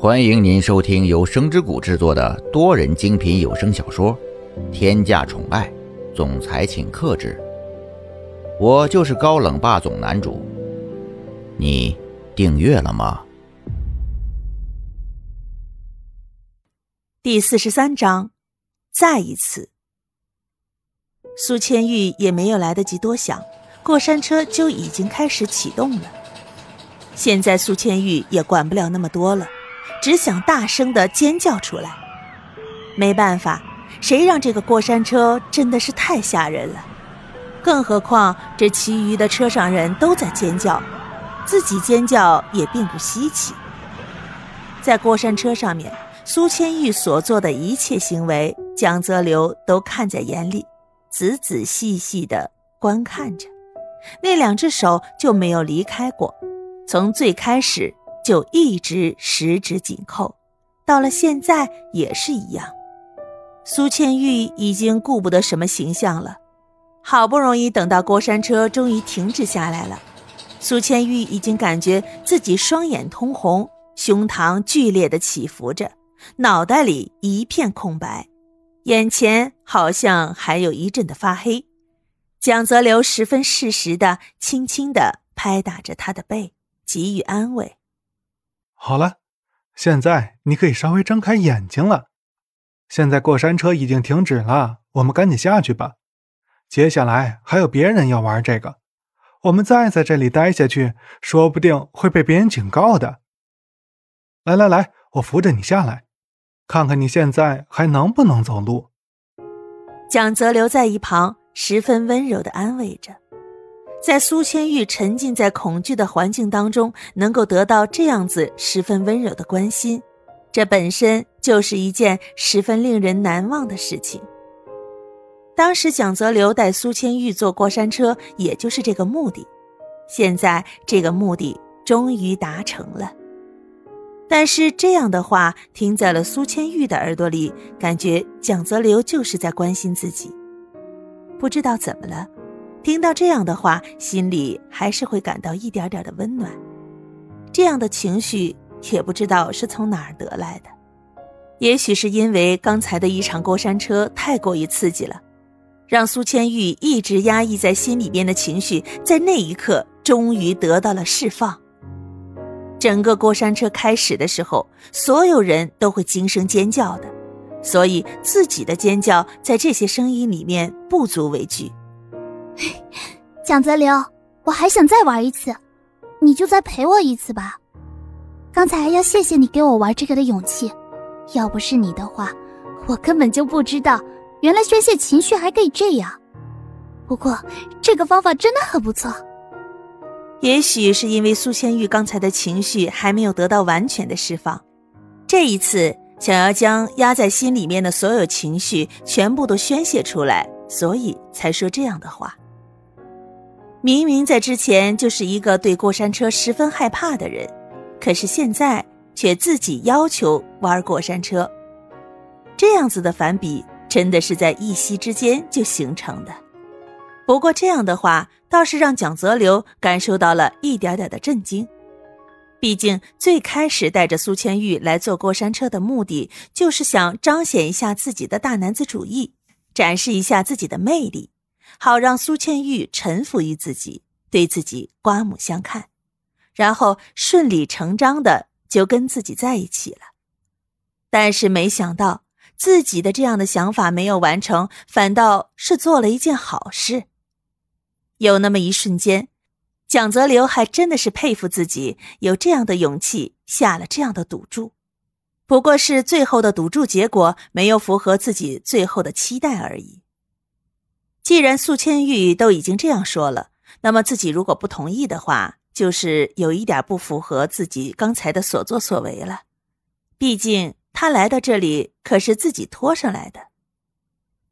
欢迎您收听由声之谷制作的多人精品有声小说《天价宠爱总裁请克制》，我就是高冷霸总男主。你订阅了吗？第四十三章，再一次，苏千玉也没有来得及多想，过山车就已经开始启动了。现在苏千玉也管不了那么多了。只想大声的尖叫出来，没办法，谁让这个过山车真的是太吓人了。更何况这其余的车上人都在尖叫，自己尖叫也并不稀奇。在过山车上面，苏千玉所做的一切行为，蒋泽流都看在眼里，仔仔细细的观看着，那两只手就没有离开过，从最开始。就一直十指紧扣，到了现在也是一样。苏千玉已经顾不得什么形象了，好不容易等到过山车终于停止下来了，苏千玉已经感觉自己双眼通红，胸膛剧烈的起伏着，脑袋里一片空白，眼前好像还有一阵的发黑。蒋泽流十分适时的轻轻的拍打着他的背，给予安慰。好了，现在你可以稍微睁开眼睛了。现在过山车已经停止了，我们赶紧下去吧。接下来还有别人要玩这个，我们再在这里待下去，说不定会被别人警告的。来来来，我扶着你下来，看看你现在还能不能走路。蒋泽留在一旁，十分温柔的安慰着。在苏千玉沉浸在恐惧的环境当中，能够得到这样子十分温柔的关心，这本身就是一件十分令人难忘的事情。当时蒋泽流带苏千玉坐过山车，也就是这个目的。现在这个目的终于达成了，但是这样的话听在了苏千玉的耳朵里，感觉蒋泽流就是在关心自己。不知道怎么了。听到这样的话，心里还是会感到一点点的温暖。这样的情绪也不知道是从哪儿得来的，也许是因为刚才的一场过山车太过于刺激了，让苏千玉一直压抑在心里边的情绪，在那一刻终于得到了释放。整个过山车开始的时候，所有人都会惊声尖叫的，所以自己的尖叫在这些声音里面不足为惧。蒋泽流，我还想再玩一次，你就再陪我一次吧。刚才要谢谢你给我玩这个的勇气，要不是你的话，我根本就不知道原来宣泄情绪还可以这样。不过这个方法真的很不错。也许是因为苏千玉刚才的情绪还没有得到完全的释放，这一次想要将压在心里面的所有情绪全部都宣泄出来，所以才说这样的话。明明在之前就是一个对过山车十分害怕的人，可是现在却自己要求玩过山车，这样子的反比真的是在一夕之间就形成的。不过这样的话倒是让蒋泽流感受到了一点点的震惊，毕竟最开始带着苏千玉来坐过山车的目的就是想彰显一下自己的大男子主义，展示一下自己的魅力。好让苏倩玉臣服于自己，对自己刮目相看，然后顺理成章的就跟自己在一起了。但是没想到自己的这样的想法没有完成，反倒是做了一件好事。有那么一瞬间，蒋泽流还真的是佩服自己有这样的勇气下了这样的赌注，不过是最后的赌注结果没有符合自己最后的期待而已。既然苏千玉都已经这样说了，那么自己如果不同意的话，就是有一点不符合自己刚才的所作所为了。毕竟他来到这里可是自己拖上来的。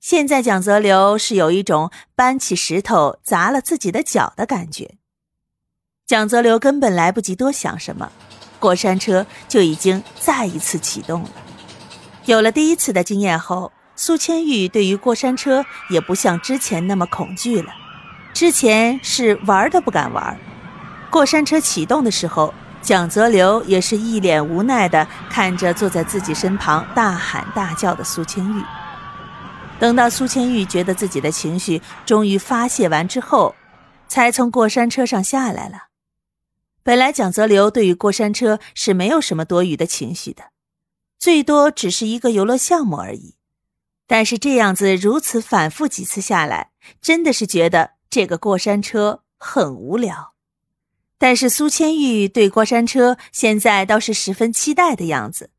现在蒋泽流是有一种搬起石头砸了自己的脚的感觉。蒋泽流根本来不及多想什么，过山车就已经再一次启动了。有了第一次的经验后。苏千玉对于过山车也不像之前那么恐惧了，之前是玩都不敢玩。过山车启动的时候，蒋泽流也是一脸无奈的看着坐在自己身旁大喊大叫的苏千玉。等到苏千玉觉得自己的情绪终于发泄完之后，才从过山车上下来了。本来蒋泽流对于过山车是没有什么多余的情绪的，最多只是一个游乐项目而已。但是这样子如此反复几次下来，真的是觉得这个过山车很无聊。但是苏千玉对过山车现在倒是十分期待的样子，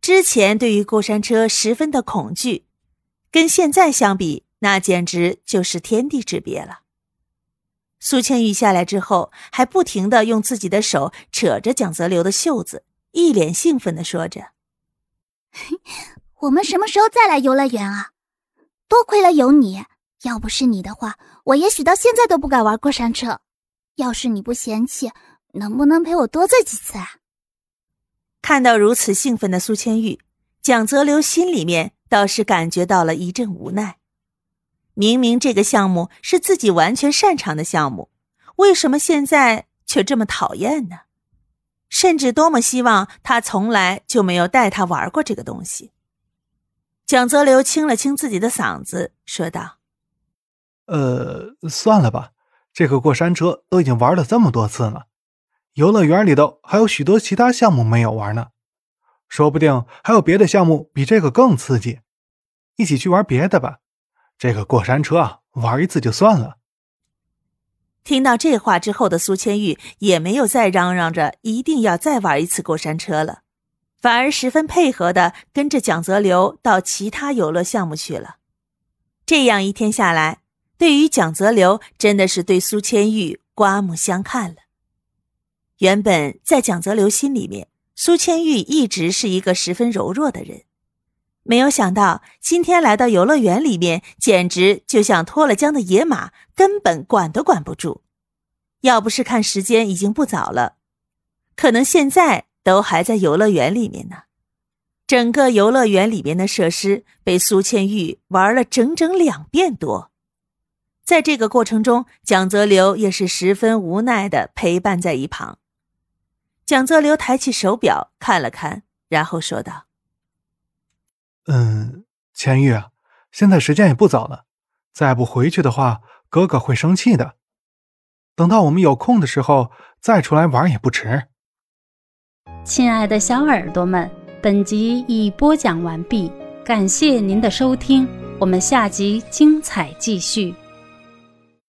之前对于过山车十分的恐惧。跟现在相比，那简直就是天地之别了。苏千玉下来之后，还不停的用自己的手扯着蒋泽流的袖子，一脸兴奋的说着：“ 我们什么时候再来游乐园啊？多亏了有你，要不是你的话，我也许到现在都不敢玩过山车。要是你不嫌弃，能不能陪我多坐几次啊？”看到如此兴奋的苏千玉，蒋泽流心里面。倒是感觉到了一阵无奈。明明这个项目是自己完全擅长的项目，为什么现在却这么讨厌呢？甚至多么希望他从来就没有带他玩过这个东西。蒋泽流清了清自己的嗓子，说道：“呃，算了吧，这个过山车都已经玩了这么多次了，游乐园里头还有许多其他项目没有玩呢，说不定还有别的项目比这个更刺激。”一起去玩别的吧，这个过山车啊，玩一次就算了。听到这话之后的苏千玉也没有再嚷嚷着一定要再玩一次过山车了，反而十分配合的跟着蒋泽流到其他游乐项目去了。这样一天下来，对于蒋泽流真的是对苏千玉刮目相看了。原本在蒋泽流心里面，苏千玉一直是一个十分柔弱的人。没有想到今天来到游乐园里面，简直就像脱了缰的野马，根本管都管不住。要不是看时间已经不早了，可能现在都还在游乐园里面呢。整个游乐园里面的设施被苏倩玉玩了整整两遍多。在这个过程中，蒋泽流也是十分无奈的陪伴在一旁。蒋泽流抬起手表看了看，然后说道。嗯，千玉，现在时间也不早了，再不回去的话，哥哥会生气的。等到我们有空的时候再出来玩也不迟。亲爱的小耳朵们，本集已播讲完毕，感谢您的收听，我们下集精彩继续。